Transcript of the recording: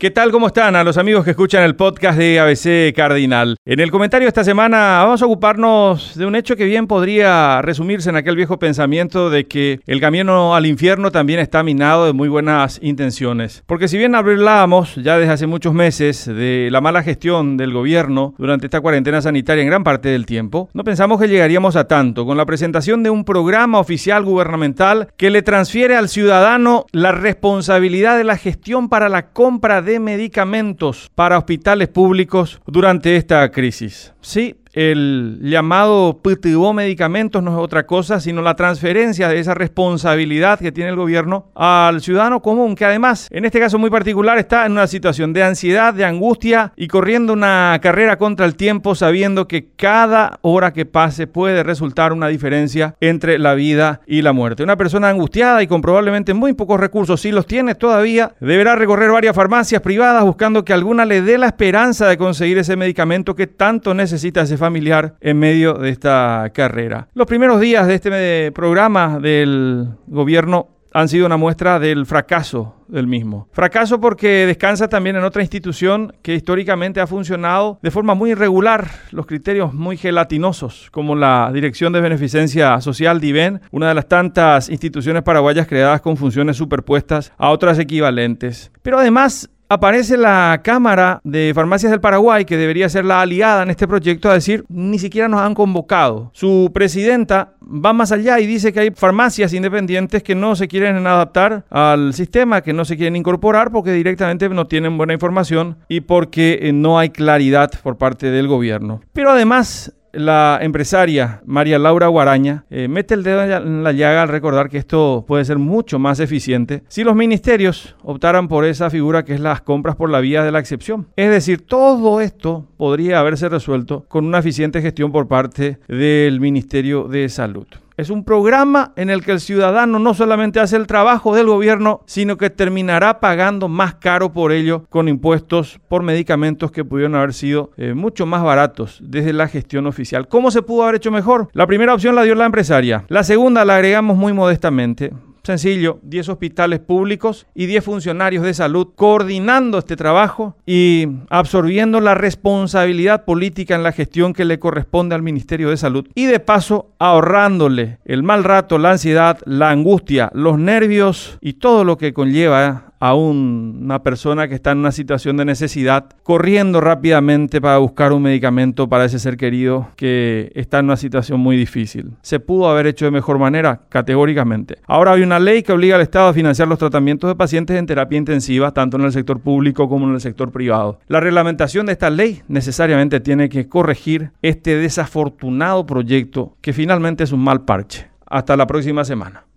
¿Qué tal? ¿Cómo están? A los amigos que escuchan el podcast de ABC Cardinal. En el comentario esta semana vamos a ocuparnos de un hecho que bien podría resumirse en aquel viejo pensamiento de que el camino al infierno también está minado de muy buenas intenciones. Porque si bien hablábamos ya desde hace muchos meses de la mala gestión del gobierno durante esta cuarentena sanitaria en gran parte del tiempo, no pensamos que llegaríamos a tanto con la presentación de un programa oficial gubernamental que le transfiere al ciudadano la responsabilidad de la gestión para la compra de de medicamentos para hospitales públicos durante esta crisis. Sí, el llamado PTO medicamentos no es otra cosa sino la transferencia de esa responsabilidad que tiene el gobierno al ciudadano común, que además, en este caso muy particular, está en una situación de ansiedad, de angustia y corriendo una carrera contra el tiempo, sabiendo que cada hora que pase puede resultar una diferencia entre la vida y la muerte. Una persona angustiada y con probablemente muy pocos recursos, si los tiene todavía, deberá recorrer varias farmacias privadas buscando que alguna le dé la esperanza de conseguir ese medicamento que tanto necesita ese familiar en medio de esta carrera. Los primeros días de este programa del gobierno han sido una muestra del fracaso del mismo. Fracaso porque descansa también en otra institución que históricamente ha funcionado de forma muy irregular, los criterios muy gelatinosos, como la Dirección de Beneficencia Social DIVEN, una de las tantas instituciones paraguayas creadas con funciones superpuestas a otras equivalentes. Pero además aparece la Cámara de Farmacias del Paraguay, que debería ser la aliada en este proyecto, a decir, ni siquiera nos han convocado. Su presidenta va más allá y dice que hay farmacias independientes que no se quieren adaptar al sistema, que no se quieren incorporar porque directamente no tienen buena información y porque eh, no hay claridad por parte del gobierno. Pero además la empresaria María Laura Guaraña eh, mete el dedo en la llaga al recordar que esto puede ser mucho más eficiente si los ministerios optaran por esa figura que es las compras por la vía de la excepción. Es decir, todo esto podría haberse resuelto con una eficiente gestión por parte del Ministerio de Salud. Es un programa en el que el ciudadano no solamente hace el trabajo del gobierno, sino que terminará pagando más caro por ello con impuestos por medicamentos que pudieron haber sido eh, mucho más baratos desde la gestión oficial. ¿Cómo se pudo haber hecho mejor? La primera opción la dio la empresaria. La segunda la agregamos muy modestamente. Sencillo, 10 hospitales públicos y 10 funcionarios de salud coordinando este trabajo y absorbiendo la responsabilidad política en la gestión que le corresponde al Ministerio de Salud y de paso ahorrándole el mal rato, la ansiedad, la angustia, los nervios y todo lo que conlleva a una persona que está en una situación de necesidad, corriendo rápidamente para buscar un medicamento para ese ser querido que está en una situación muy difícil. ¿Se pudo haber hecho de mejor manera? Categóricamente. Ahora hay una ley que obliga al Estado a financiar los tratamientos de pacientes en terapia intensiva, tanto en el sector público como en el sector privado. La reglamentación de esta ley necesariamente tiene que corregir este desafortunado proyecto que finalmente es un mal parche. Hasta la próxima semana.